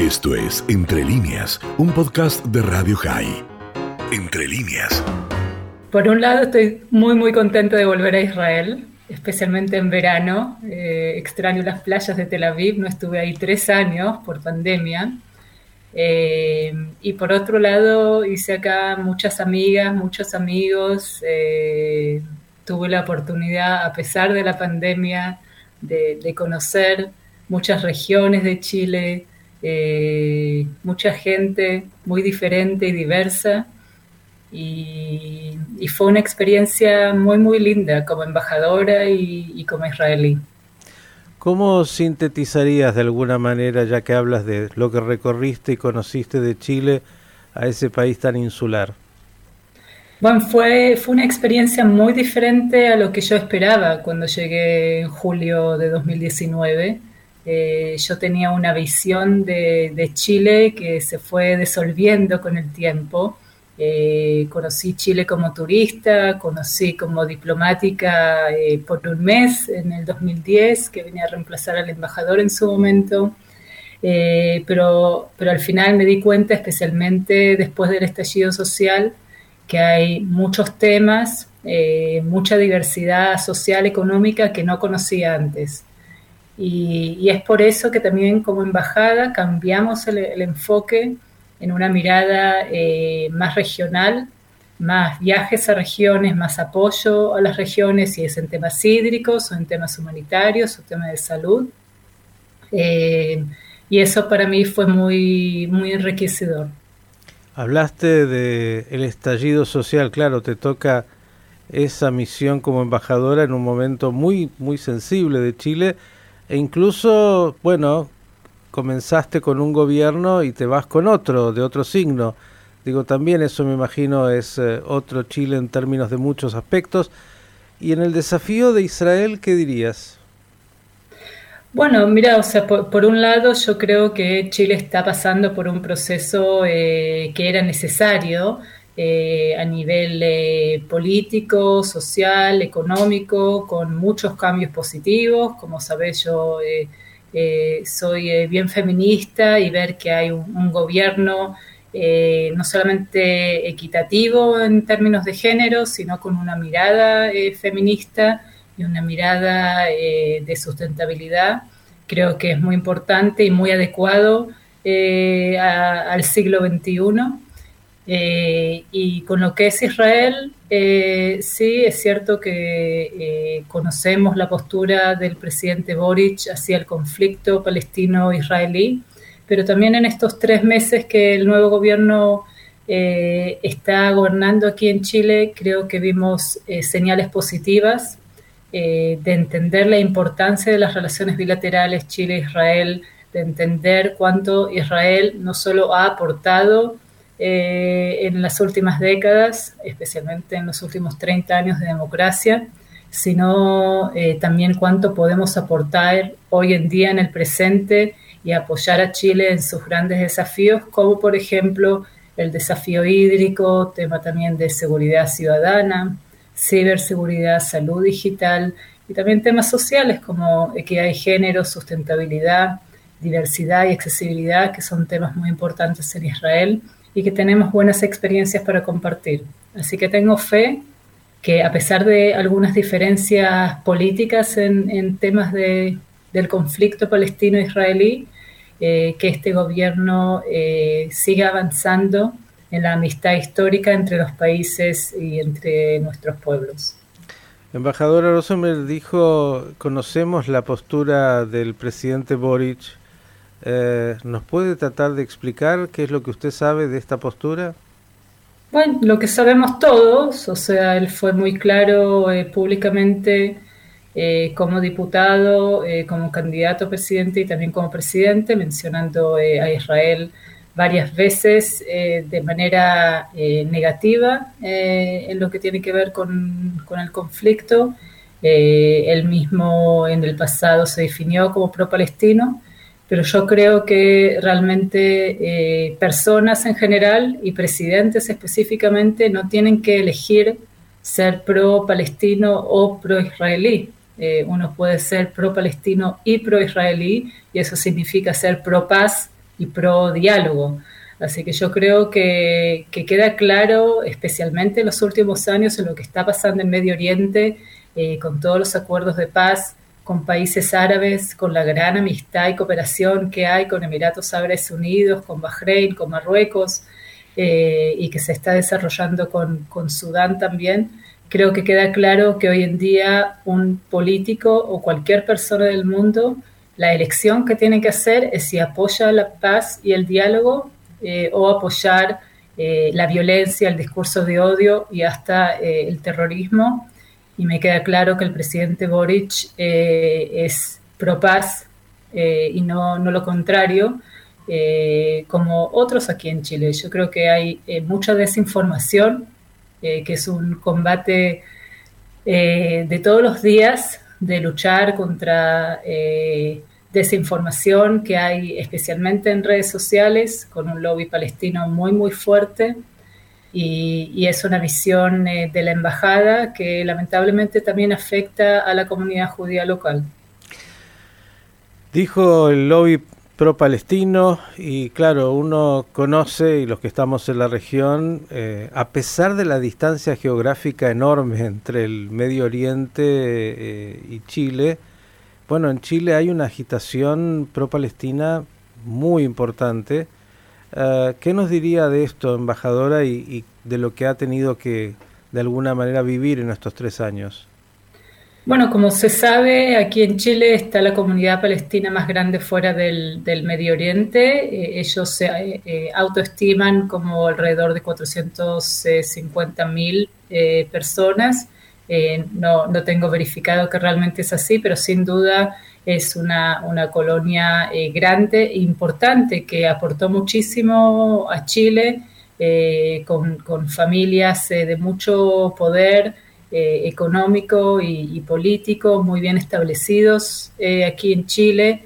Esto es Entre líneas, un podcast de Radio High. Entre líneas. Por un lado estoy muy muy contenta de volver a Israel, especialmente en verano. Eh, extraño las playas de Tel Aviv, no estuve ahí tres años por pandemia. Eh, y por otro lado hice acá muchas amigas, muchos amigos. Eh, tuve la oportunidad, a pesar de la pandemia, de conocer muchas regiones de Chile, eh, mucha gente muy diferente y diversa. Y, fue una experiencia muy, muy linda como embajadora y, como israelí. ¿Cómo sintetizarías de alguna manera, ya que hablas de lo que recorriste y conociste de Chile, a ese país tan insular? Bueno, fue, fue una experiencia muy diferente a lo que yo esperaba cuando llegué en julio de 2019. Eh, yo tenía una visión de, Chile que se fue disolviendo con el tiempo. Eh, conocí Chile como turista, conocí como diplomática eh, por un mes en el 2010, que venía a reemplazar al embajador en su momento. pero, pero al final me di cuenta, especialmente después del estallido social, que hay muchos temas, mucha diversidad social, económica que no conocía antes. Y, es por eso que también como embajada cambiamos el, enfoque en una mirada eh, más regional, más viajes a regiones, más apoyo a las regiones, si es en temas hídricos o en temas humanitarios o temas de salud. Eh, y eso para mí fue muy, muy enriquecedor. Hablaste del el estallido social, claro, te toca esa misión como embajadora en un momento muy, muy sensible de Chile e incluso, bueno, comenzaste con un gobierno y te vas con otro, de otro signo. Digo, también eso me imagino es eh, otro Chile en términos de muchos aspectos. Y en el desafío de Israel, ¿qué dirías? Bueno, mira, o sea, por, un lado yo creo que Chile está pasando por un proceso eh, que era necesario eh, a nivel eh, político, social, económico, con muchos cambios positivos. Como sabes, yo eh, soy bien feminista y ver que hay un, gobierno no solamente equitativo en términos de género, sino con una mirada feminista y una mirada de sustentabilidad, creo que es muy importante y muy adecuado al siglo XXI. Eh, y con lo que es Israel, eh, sí, es cierto que eh, conocemos la postura del presidente Boric hacia el conflicto palestino-israelí, pero también en estos tres meses que el nuevo gobierno está gobernando aquí en Chile, creo que vimos señales positivas de entender la importancia de las relaciones bilaterales Chile-Israel, de entender cuánto Israel no solo ha aportado, eh, en las últimas décadas, especialmente en los últimos 30 años de democracia, sino eh, también cuánto podemos aportar hoy en día en el presente y apoyar a Chile en sus grandes desafíos, como por ejemplo el desafío hídrico, tema también de seguridad ciudadana, ciberseguridad, salud digital y también temas sociales como equidad de género, sustentabilidad, diversidad y accesibilidad, que son temas muy importantes en Israel y que tenemos buenas experiencias para compartir. Así que tengo fe que a pesar de algunas diferencias políticas en, temas de, del conflicto palestino-israelí, eh, que este gobierno eh, siga avanzando en la amistad histórica entre los países y entre nuestros pueblos. Embajadora Rosenberg dijo, conocemos la postura del presidente Boric eh, ¿Nos puede tratar de explicar qué es lo que usted sabe de esta postura? Bueno, lo que sabemos todos, o sea, él fue muy claro eh, públicamente eh, como diputado, como candidato a presidente y también como presidente, mencionando a Israel varias veces de manera negativa en lo que tiene que ver con, el conflicto. él mismo en el pasado se definió como pro-palestino pero yo creo que realmente eh, personas en general y presidentes específicamente no tienen que elegir ser pro-palestino o pro-israelí. uno puede ser pro-palestino y pro-israelí y eso significa ser pro-paz y pro diálogo. Así que yo creo que, queda claro, especialmente en los últimos años, en lo que está pasando en Medio Oriente, eh, con todos los acuerdos de paz con países árabes, con la gran amistad y cooperación que hay con Emiratos Árabes Unidos, con Bahrein, con Marruecos, eh, y que se está desarrollando con, con Sudán también, creo que queda claro que hoy en día un político o cualquier persona del mundo, la elección que tiene que hacer es si apoya la paz y el diálogo eh, o apoyar eh, la violencia, el discurso de odio y hasta eh, el terrorismo. Y me queda claro que el presidente Boric es pro paz y no, no, lo contrario, como otros aquí en Chile. Yo creo que hay mucha desinformación, que es un combate de todos los días de luchar contra desinformación que hay especialmente en redes sociales, con un lobby palestino muy, muy fuerte. Y, es una visión eh, de la embajada que lamentablemente también afecta a la comunidad judía local. Dijo el lobby pro-palestino y claro, uno conoce y los que estamos en la región, eh, a pesar de la distancia geográfica enorme entre el Medio Oriente eh, y Chile, bueno, en Chile hay una agitación pro-palestina muy importante. Eh, ¿Qué nos diría de esto, embajadora, y, de lo que ha tenido que, de alguna manera, vivir en estos tres años? Bueno, como se sabe, aquí en Chile está la comunidad palestina más grande fuera del, Medio Oriente. Eh, ellos se eh, autoestiman como alrededor de 450 mil personas no, no, tengo verificado que realmente es así, pero sin duda es una, una colonia eh, grande e importante que aportó muchísimo a Chile eh, con, con, familias de mucho poder económico y, y, político muy bien establecidos aquí en Chile.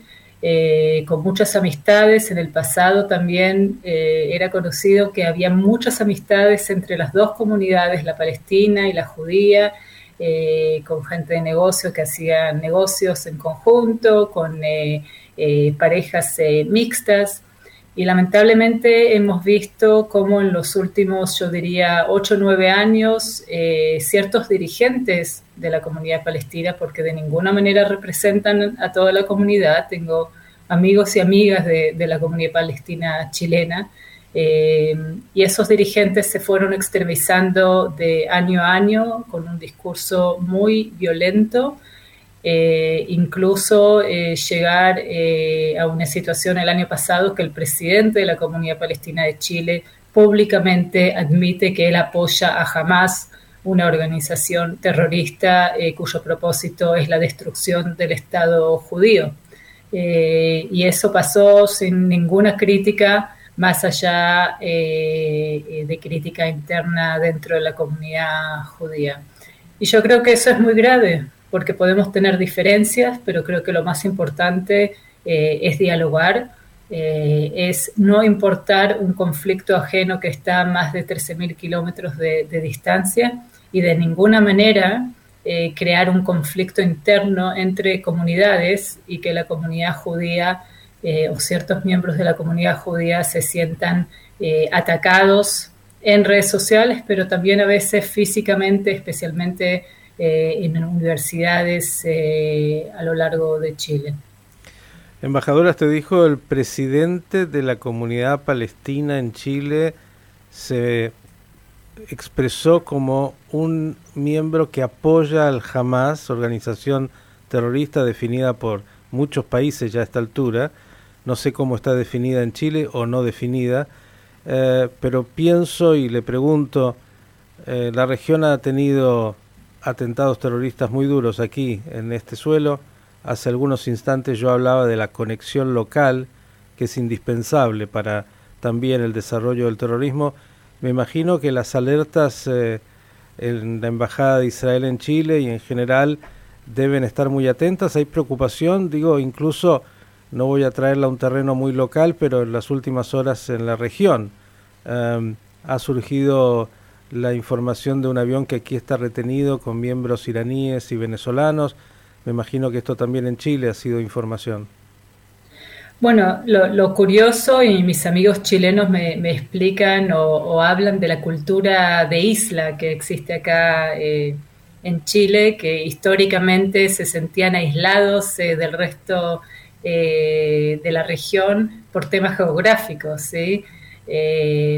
con muchas amistades. En el pasado también era conocido que había muchas amistades entre las dos comunidades, la palestina y la judía, eh, con gente de negocio que hacía negocios en conjunto, con eh, eh, parejas mixtas. Y lamentablemente hemos visto cómo en los últimos, yo diría, ocho o nueve años, ciertos dirigentes de la comunidad palestina, porque de ninguna manera representan a toda la comunidad, tengo amigos y amigas de la comunidad palestina chilena, eh, y esos dirigentes se fueron extremizando de año a año con un discurso muy violento, eh, incluso eh, llegar a una situación el año pasado que el presidente de la Comunidad Palestina de Chile públicamente admite que él apoya a Hamas, una organización terrorista cuyo propósito es la destrucción del Estado judío. y eso pasó sin ninguna crítica más allá eh, de crítica interna dentro de la comunidad judía. Y yo creo que eso es muy grave, porque podemos tener diferencias, pero creo que lo más importante eh, es dialogar, eh, es no importar un conflicto ajeno que está a más de 13.000 kilómetros de, de, distancia y de ninguna manera crear un conflicto interno entre comunidades y que la comunidad judía eh, o ciertos miembros de la comunidad judía se sientan eh, atacados en redes sociales, pero también a veces físicamente, especialmente eh, en universidades a lo largo de Chile. Embajadora, te dijo el presidente de la comunidad palestina en Chile se expresó como un miembro que apoya al Hamas, organización terrorista definida por muchos países ya a esta altura, no sé cómo está definida en Chile o no definida, eh, pero pienso y le pregunto, eh, la región ha tenido atentados terroristas muy duros aquí en este suelo. Hace algunos instantes yo hablaba de la conexión local, que es indispensable para también el desarrollo del terrorismo. Me imagino que las alertas eh, en la Embajada de Israel en Chile y en general deben estar muy atentas. Hay preocupación, digo, incluso no voy a traerla a un terreno muy local, pero en las últimas horas en la región em, ha surgido la información de un avión que aquí está retenido con miembros iraníes y venezolanos. Me imagino que esto también en Chile ha sido información. Bueno, lo, curioso y mis amigos chilenos me, explican o, hablan de la cultura de isla que existe acá eh, en Chile, que históricamente se sentían aislados eh, del resto eh, de la región por temas geográficos, ¿sí?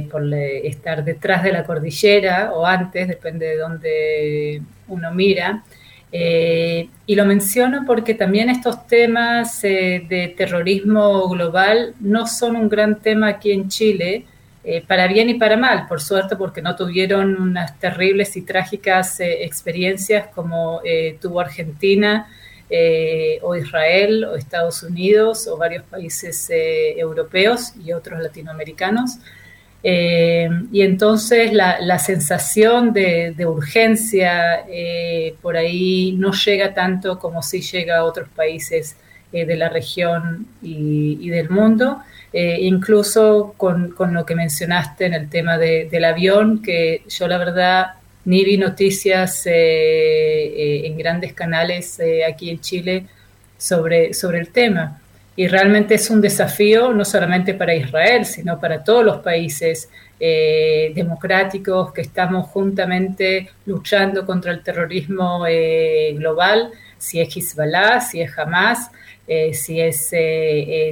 por estar detrás de la cordillera o antes, depende de dónde uno mira. Eh, y lo menciono porque también estos temas eh, de terrorismo global no son un gran tema aquí en Chile, eh, para bien y para mal, por suerte, porque no tuvieron unas terribles y trágicas experiencias como tuvo Argentina o Israel o Estados Unidos o varios países europeos y otros latinoamericanos. Eh, y entonces la, sensación de, urgencia eh, por ahí no llega tanto como si llega a otros países eh, de la región y, del mundo. incluso con, lo que mencionaste en el tema del avión, que yo la verdad ni vi noticias en grandes canales aquí en Chile sobre, sobre el tema. Y realmente es un desafío no solamente para Israel, sino para todos los países eh, democráticos que estamos juntamente luchando contra el terrorismo eh, global, si es Hezbollah, si es Hamas, eh, si es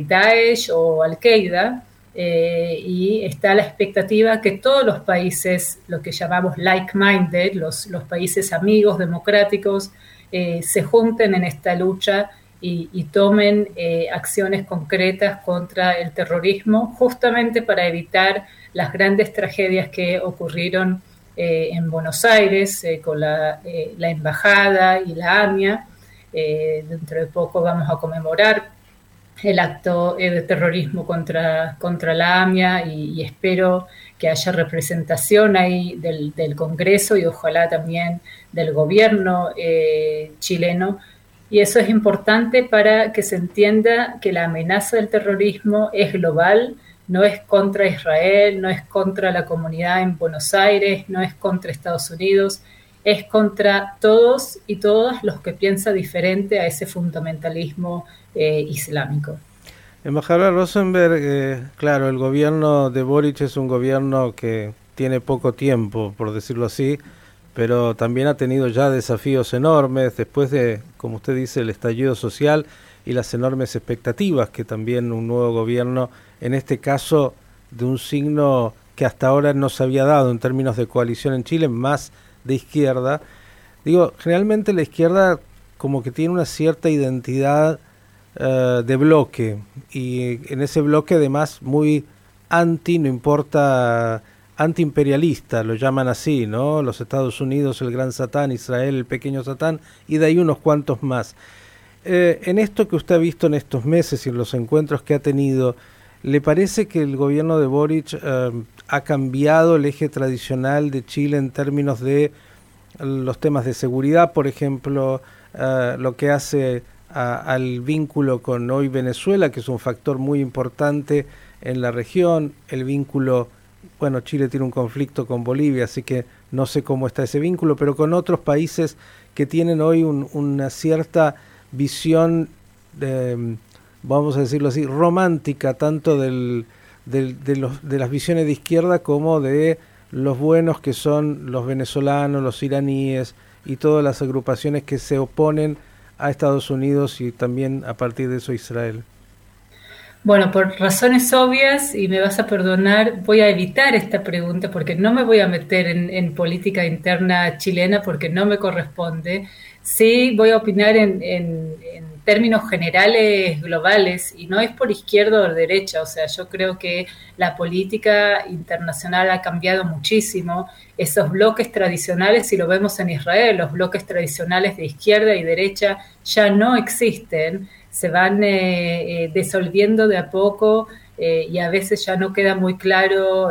Daesh o Al-Qaeda. Y está la expectativa que todos los países, lo que llamamos like-minded, los, países amigos democráticos, se junten en esta lucha y, tomen eh, acciones concretas contra el terrorismo, justamente para evitar las grandes tragedias que ocurrieron eh, en Buenos Aires eh, con la, embajada y la AMIA. dentro de poco vamos a conmemorar el acto de terrorismo contra, contra la AMIA y, espero que haya representación ahí del, del, Congreso y ojalá también del gobierno chileno. Y eso es importante para que se entienda que la amenaza del terrorismo es global, no es contra Israel, no es contra la comunidad en Buenos Aires, no es contra Estados Unidos, es contra todos y todas los que piensan diferente a ese fundamentalismo eh, islámico. Embajador Rosenberg, eh, claro, el gobierno de Boric es un gobierno que tiene poco tiempo, por decirlo así, pero también ha tenido ya desafíos enormes después de, como usted dice, el estallido social y las enormes expectativas que también un nuevo gobierno, en este caso de un signo que hasta ahora no se había dado en términos de coalición en Chile, más de izquierda. Digo, generalmente la izquierda como que tiene una cierta identidad eh, de bloque y en ese bloque además muy anti, no importa antiimperialista, lo llaman así, ¿no? Los Estados Unidos, el gran Satán, Israel, el pequeño Satán, y de ahí unos cuantos más. Eh, en esto que usted ha visto en estos meses y en los encuentros que ha tenido, ¿le parece que el gobierno de Boric eh, ha cambiado el eje tradicional de Chile en términos de los temas de seguridad, por ejemplo, eh, lo que hace al vínculo con hoy Venezuela, que es un factor muy importante en la región, el vínculo bueno, Chile tiene un conflicto con Bolivia, así que no sé cómo está ese vínculo, pero con otros países que tienen hoy una cierta visión, de, vamos a decirlo así, romántica, tanto del, de, los, de las visiones de izquierda como de los buenos que son los venezolanos, los iraníes y todas las agrupaciones que se oponen a Estados Unidos y también a partir de eso Israel. Bueno, por razones obvias, y me vas a perdonar, voy a evitar esta pregunta porque no me voy a meter en, política interna chilena porque no me corresponde. Sí voy a opinar en, términos generales globales y no es por izquierda o derecha, o sea, yo creo que la política internacional ha cambiado muchísimo. Esos bloques tradicionales, si lo vemos en Israel, los bloques tradicionales de izquierda y derecha ya no existen se van eh, eh, disolviendo de a poco eh, y a veces ya no queda muy claro,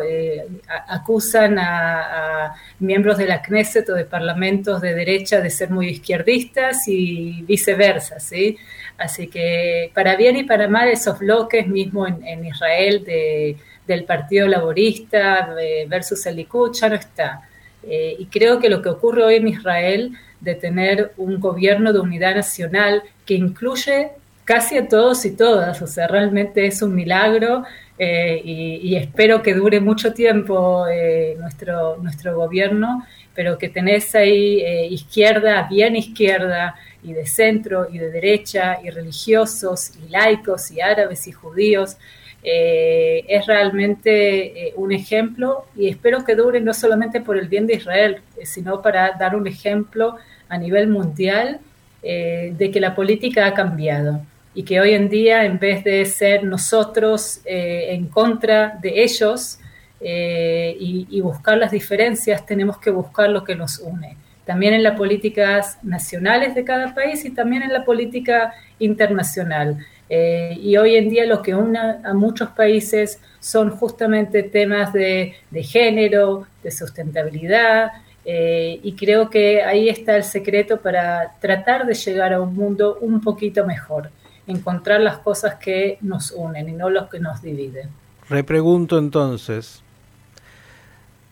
acusan a, miembros de la Knesset o de parlamentos de derecha de ser muy izquierdistas y viceversa, ¿sí? Así que para bien y para mal esos bloques mismo en, Israel de, del Partido Laborista versus el Likud ya no está. y creo que lo que ocurre hoy en Israel de tener un gobierno de unidad nacional que incluye casi a todos y todas, o sea, realmente es un milagro eh, y, espero que dure mucho tiempo eh, nuestro, nuestro gobierno, pero que tenés ahí eh, izquierda, bien izquierda, y de centro, y de derecha, y religiosos, y laicos, y árabes, y judíos, es realmente un ejemplo y espero que dure no solamente por el bien de Israel, sino para dar un ejemplo a nivel mundial de que la política ha cambiado y que hoy en día, en vez de ser nosotros eh, en contra de ellos eh, y, buscar las diferencias, tenemos que buscar lo que nos une. También en las políticas nacionales de cada país y también en la política internacional. Eh, y hoy en día lo que une a muchos países son justamente temas de, de género, de sustentabilidad, y creo que ahí está el secreto para tratar de llegar a un mundo un poquito mejor encontrar las cosas que nos unen y no los que nos dividen. Repregunto entonces,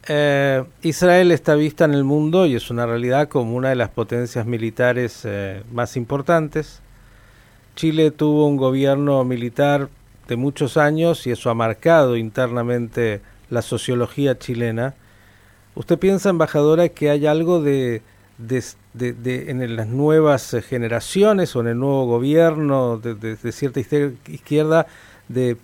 eh, Israel está vista en el mundo y es una realidad como una de las potencias militares eh, más importantes. Chile tuvo un gobierno militar de muchos años y eso ha marcado internamente la sociología chilena. ¿Usted piensa, embajadora, que hay algo de de, en las nuevas eh, generaciones o en el nuevo gobierno de, cierta izquierda de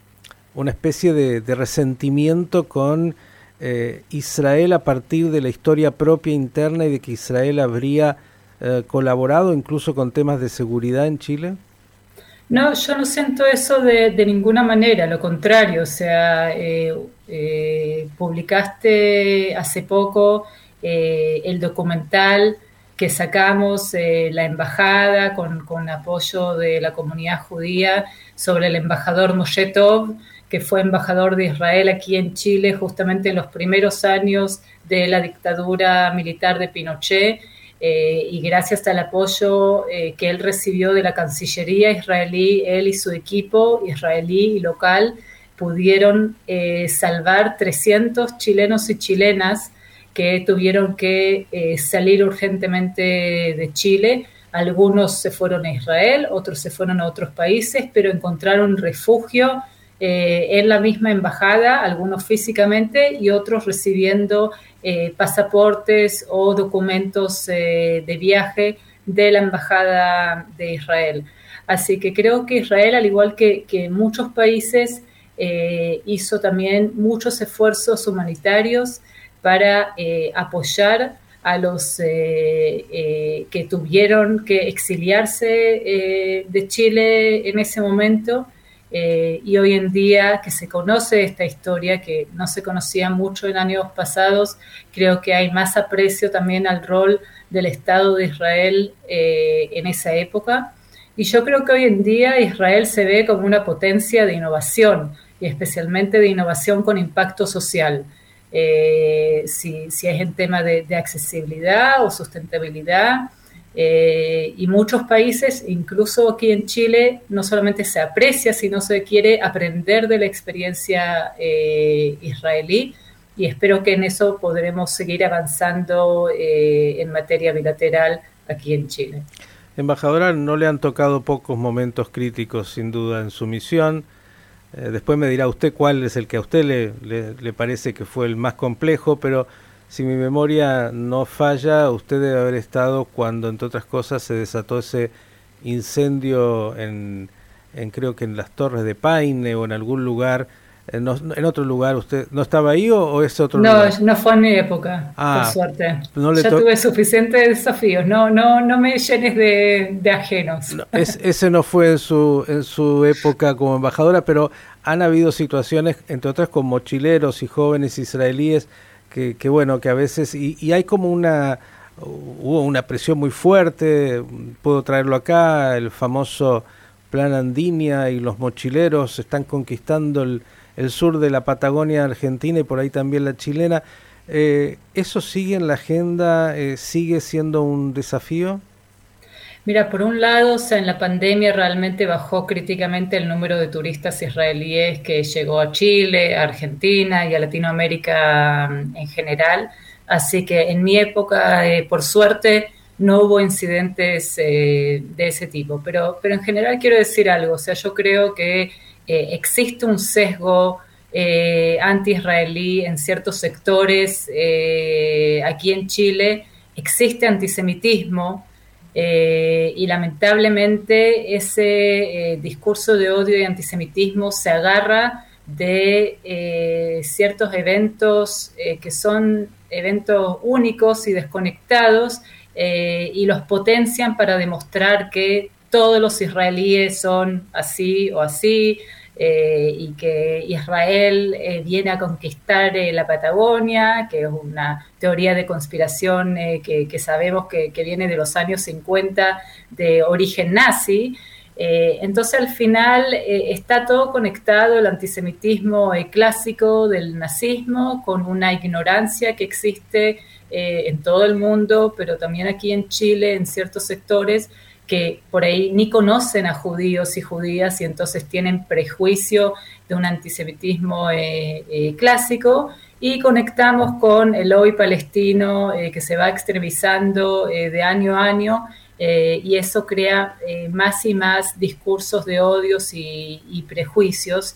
una especie de, resentimiento con eh, Israel a partir de la historia propia interna y de que Israel habría eh, colaborado incluso con temas de seguridad en Chile? No, yo no siento eso de, ninguna manera, lo contrario, o sea, publicaste hace poco el documental que sacamos eh, la embajada con, apoyo de la comunidad judía sobre el embajador Moshe Tov, que fue embajador de Israel aquí en Chile justamente en los primeros años de la dictadura militar de Pinochet. Eh, y gracias al apoyo eh, que él recibió de la Cancillería israelí, él y su equipo israelí y local pudieron salvar 300 chilenos y chilenas que tuvieron que eh, salir urgentemente de Chile. Algunos se fueron a Israel, otros se fueron a otros países, pero encontraron refugio eh, en la misma embajada, algunos físicamente y otros recibiendo eh, pasaportes o documentos de viaje de la embajada de Israel. Así que creo que Israel, al igual que, que muchos países, hizo también muchos esfuerzos humanitarios para eh, apoyar a los eh, eh, que tuvieron que exiliarse de Chile en ese momento y hoy en día que se conoce esta historia que no se conocía mucho en años pasados, creo que hay más aprecio también al rol del Estado de Israel en esa época. Y yo creo que hoy en día Israel se ve como una potencia de innovación y especialmente de innovación con impacto social. Eh, si, si, es en tema de, accesibilidad o sustentabilidad. Eh, y muchos países, incluso aquí en Chile, no solamente se aprecia, sino se quiere aprender de la experiencia eh, israelí y espero que en eso podremos seguir avanzando en materia bilateral aquí en Chile. Embajadora, no le han tocado pocos momentos críticos, sin duda, en su misión. Eh, después me dirá usted cuál es el que a usted le, le, parece que fue el más complejo, pero si mi memoria no falla, usted debe haber estado cuando, entre otras cosas, se desató ese incendio en, en creo que en las Torres de Paine o en algún lugar eh, en otro lugar, ¿usted no estaba ahí o, es otro no, lugar? No, no fue en mi época, por ah, suerte. ya tuve suficientes desafíos, no, no, no me llenes de, ajenos. ese no fue en su, en su época como embajadora, pero han habido situaciones, entre otras con mochileros y jóvenes israelíes, que, que bueno, que a veces, y, y hay como una, hubo una presión muy fuerte, puedo traerlo acá, el famoso plan Andinia y los mochileros están conquistando el el sur de la Patagonia argentina y por ahí también la chilena. Eh, ¿Eso sigue en la agenda? Eh, ¿Sigue siendo un desafío? Mira, por un lado, o sea, en la pandemia realmente bajó críticamente el número de turistas israelíes que llegó a Chile, a Argentina y a Latinoamérica mm, en general. Así que en mi época, eh, por suerte, no hubo incidentes de ese tipo. Pero, pero en general quiero decir algo, o sea, yo creo que existe un sesgo anti-israelí en ciertos sectores aquí en Chile, existe antisemitismo, eh, y lamentablemente ese eh, discurso de odio y antisemitismo se agarra de eh, ciertos eventos que son eventos únicos y desconectados y los potencian para demostrar que todos los israelíes son así o así, eh, y que Israel eh, viene a conquistar eh, la Patagonia, que es una teoría de conspiración que, sabemos que, viene de los años 50 de origen nazi. entonces al final está todo conectado, el antisemitismo clásico del nazismo, con una ignorancia que existe en todo el mundo, pero también aquí en Chile, en ciertos sectores, que por ahí ni conocen a judíos y judías y entonces tienen prejuicio de un antisemitismo eh, eh, clásico y conectamos con el hoy palestino eh, que se va extremizando de año a año y eso crea más y más discursos de odios y, y prejuicios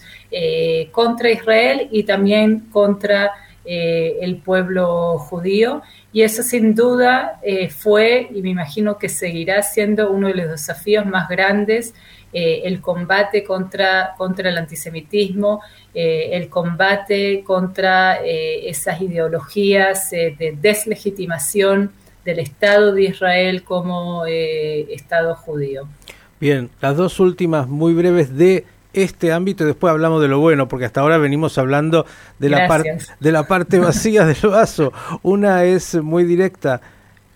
contra Israel y también contra el pueblo judío y eso sin duda eh, fue y me imagino que seguirá siendo uno de los desafíos más grandes, eh, el combate contra, contra el antisemitismo, eh, el combate contra esas ideologías de deslegitimación del Estado de Israel como Estado judío. Bien, las dos últimas muy breves de este ámbito y después hablamos de lo bueno, porque hasta ahora venimos hablando de la, parte de la parte vacía del vaso. Una es muy directa.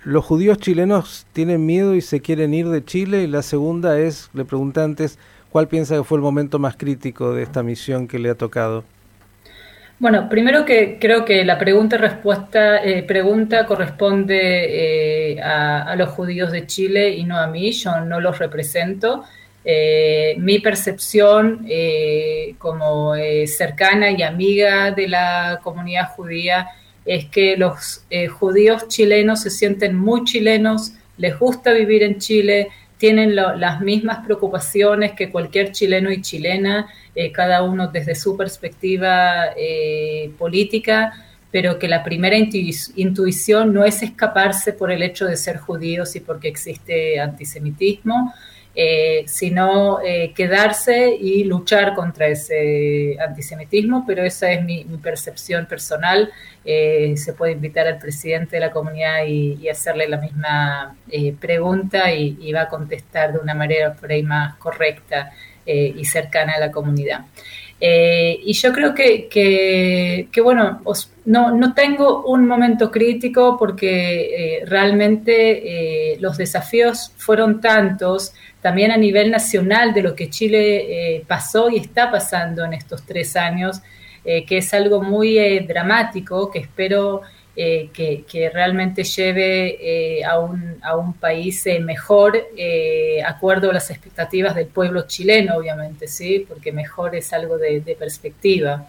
Los judíos chilenos tienen miedo y se quieren ir de Chile y la segunda es, le pregunté antes, ¿cuál piensa que fue el momento más crítico de esta misión que le ha tocado? Bueno, primero que creo que la pregunta-respuesta eh, pregunta corresponde eh, a, a, los judíos de Chile y no a mí, yo no los represento. Eh, mi percepción eh, como eh, cercana y amiga de la comunidad judía es que los judíos chilenos se sienten muy chilenos, les gusta vivir en Chile, tienen las mismas preocupaciones que cualquier chileno y chilena, cada uno desde su perspectiva política, pero que la primera intuición no es escaparse por el hecho de ser judíos y porque existe antisemitismo, eh, sino eh, quedarse y luchar contra ese antisemitismo, pero esa es mi, percepción personal. Eh, se puede invitar al presidente de la comunidad y, hacerle la misma pregunta y, va a contestar de una manera por ahí más correcta y cercana a la comunidad. Y yo creo que, que, bueno, no, no, tengo un momento crítico porque realmente los desafíos fueron tantos también a nivel nacional de lo que Chile eh, pasó y está pasando en estos tres años, eh, que es algo muy eh, dramático, que espero que, realmente lleve a un, a, un, país mejor, acuerdo a las expectativas del pueblo chileno, obviamente, ¿sí? porque mejor es algo de, de perspectiva.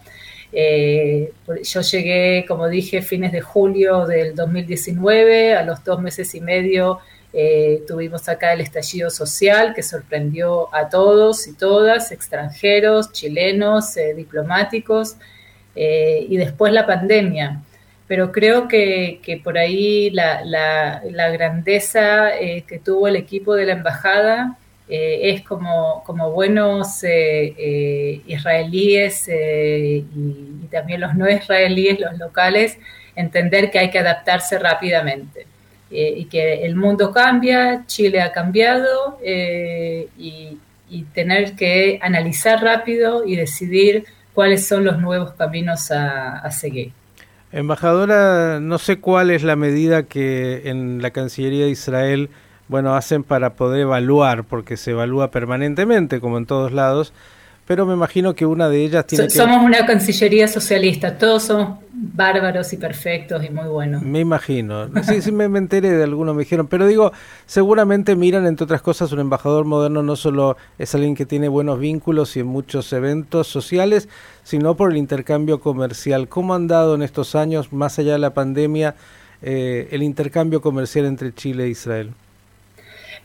yo llegué, como dije, fines de julio del 2019, a los dos meses y medio eh, tuvimos acá el estallido social que sorprendió a todos y todas, extranjeros, chilenos, eh, diplomáticos, eh, y después la pandemia. Pero creo que, por ahí la, grandeza que tuvo el equipo de la embajada es como, buenos israelíes y, también los no israelíes, los locales, entender que hay que adaptarse rápidamente. Eh, y que el mundo cambia, Chile ha cambiado eh, y, tener que analizar rápido y decidir cuáles son los nuevos caminos a, seguir. Embajadora, no sé cuál es la medida que en la Cancillería de Israel bueno, hacen para poder evaluar, porque se evalúa permanentemente, como en todos lados, pero me imagino que una de ellas tiene Somos una cancillería socialista, todos somos bárbaros y perfectos y muy buenos. Me imagino. Sí, sí, me, enteré de algunos, me dijeron. Pero digo, seguramente miran, entre otras cosas, un embajador moderno no solo es alguien que tiene buenos vínculos y en muchos eventos sociales, sino por el intercambio comercial. ¿Cómo han dado en estos años, más allá de la pandemia, el intercambio comercial entre Chile e Israel?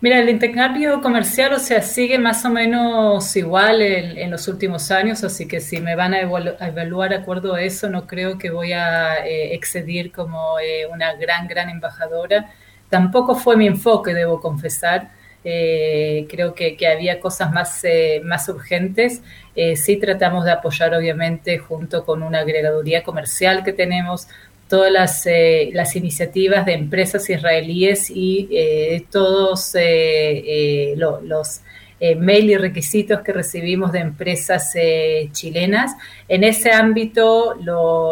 Mira, el intercambio comercial, o sea, sigue más o menos igual en, los últimos años, así que si me van a, evaluar de acuerdo a eso, no creo que voy a eh, excedir como eh, una gran, gran embajadora. Tampoco fue mi enfoque, debo confesar. Eh, creo que, había cosas más, más urgentes. sí tratamos de apoyar, obviamente, junto con una agregaduría comercial que tenemos, todas las, eh, las iniciativas de empresas israelíes y eh, todos eh, los mail y requisitos que recibimos de empresas chilenas. En ese ámbito,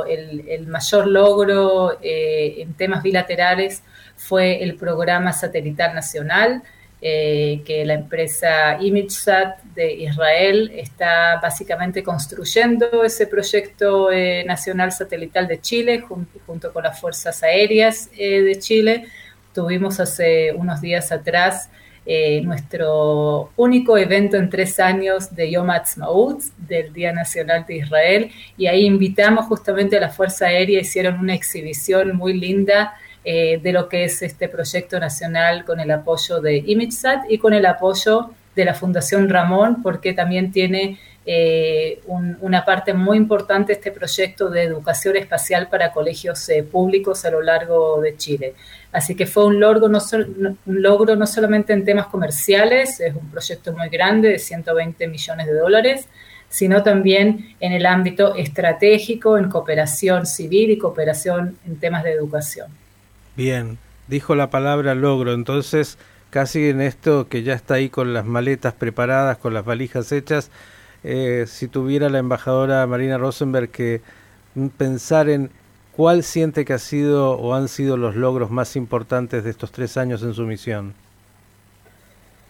el, el, mayor logro en temas bilaterales fue el programa satelital nacional. Eh, que la empresa ImageSat de Israel está básicamente construyendo ese proyecto eh, nacional satelital de Chile junto, con las Fuerzas Aéreas eh, de Chile. Tuvimos hace unos días atrás nuestro único evento en tres años de Yom Ha'atzmaut, del Día Nacional de Israel, y ahí invitamos justamente a la Fuerza Aérea, hicieron una exhibición muy linda eh, de lo que es este proyecto nacional con el apoyo de ImageSat y con el apoyo de la Fundación Ramón, porque también tiene eh, una parte muy importante este proyecto de educación espacial para colegios eh, públicos a lo largo de Chile. Así que fue un logro, no un logro no solamente en temas comerciales, es un proyecto muy grande de 120 millones de dólares, sino también en el ámbito estratégico, en cooperación civil y cooperación en temas de educación. Bien, dijo la palabra logro, entonces casi en esto que ya está ahí con las maletas preparadas, con las valijas hechas, eh, si tuviera la embajadora Marina Rosenberg que pensar en cuál siente que ha sido o han sido los logros más importantes de estos tres años en su misión.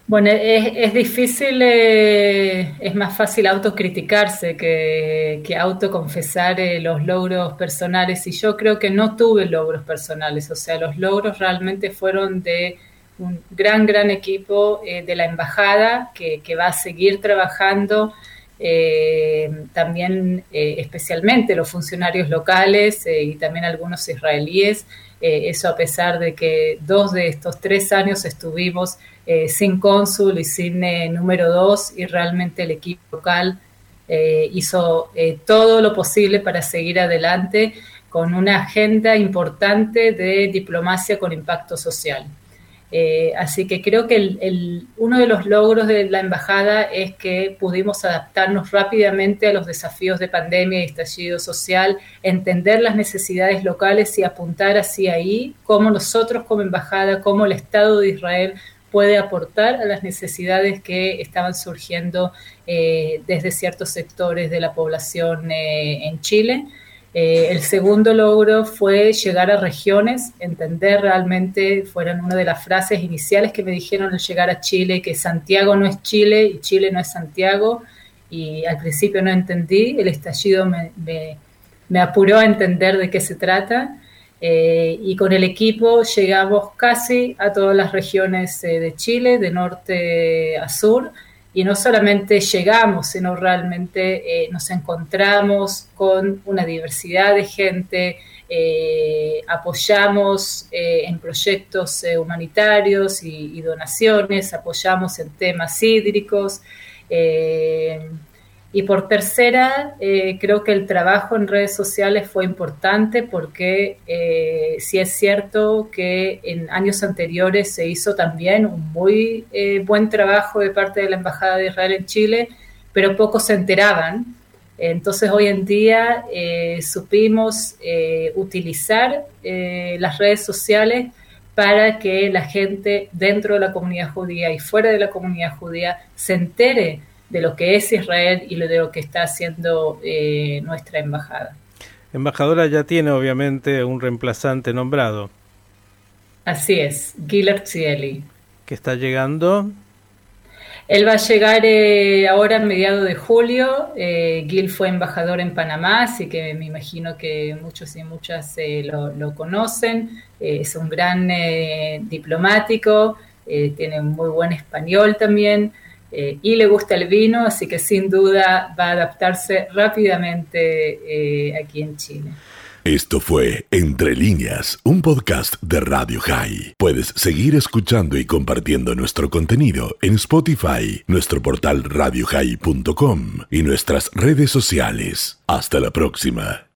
Bueno, es, difícil, eh, es más fácil autocriticarse que, autoconfesar eh, los logros personales. Y yo creo que no tuve logros personales, o sea, los logros realmente fueron de un gran, gran equipo eh, de la embajada que, va a seguir trabajando, también especialmente los funcionarios locales y también algunos israelíes, eso a pesar de que dos de estos tres años estuvimos eh, sin cónsul y sin eh, número dos y realmente el equipo local eh, hizo todo lo posible para seguir adelante con una agenda importante de diplomacia con impacto social. Así que creo que el, uno de los logros de la embajada es que pudimos adaptarnos rápidamente a los desafíos de pandemia y estallido social, entender las necesidades locales y apuntar hacia ahí cómo nosotros como embajada, como el Estado de Israel puede aportar a las necesidades que estaban surgiendo eh, desde ciertos sectores de la población eh, en Chile. Eh, el segundo logro fue llegar a regiones, entender realmente, fueron una de las frases iniciales que me dijeron al llegar a Chile, que Santiago no es Chile y Chile no es Santiago, y al principio no entendí, el estallido me, apuró a entender de qué se trata. Eh, y con el equipo llegamos casi a todas las regiones eh, de Chile, de norte a sur, y no solamente llegamos, sino realmente eh, nos encontramos con una diversidad de gente, apoyamos en proyectos humanitarios y, donaciones, apoyamos en temas hídricos. Y por tercera, eh, creo que el trabajo en redes sociales fue importante porque eh, sí es cierto que en años anteriores se hizo también un muy eh, buen trabajo de parte de la Embajada de Israel en Chile, pero pocos se enteraban. Entonces hoy en día supimos utilizar las redes sociales para que la gente dentro de la comunidad judía y fuera de la comunidad judía se entere de lo que es Israel y de lo que está haciendo eh, nuestra embajada. Embajadora ya tiene obviamente un reemplazante nombrado. Así es, Gilbert Cieli. ¿Que está llegando? Él va a llegar eh, ahora en mediados de julio. Eh, Gil fue embajador en Panamá, así que me imagino que muchos y muchas lo, lo, conocen. es un gran diplomático, tiene muy buen español también. Eh, y le gusta el vino, así que sin duda va a adaptarse rápidamente eh, aquí en Chile. Esto fue Entre líneas, un podcast de Radio High. Puedes seguir escuchando y compartiendo nuestro contenido en Spotify, nuestro portal radiohigh.com y nuestras redes sociales. Hasta la próxima.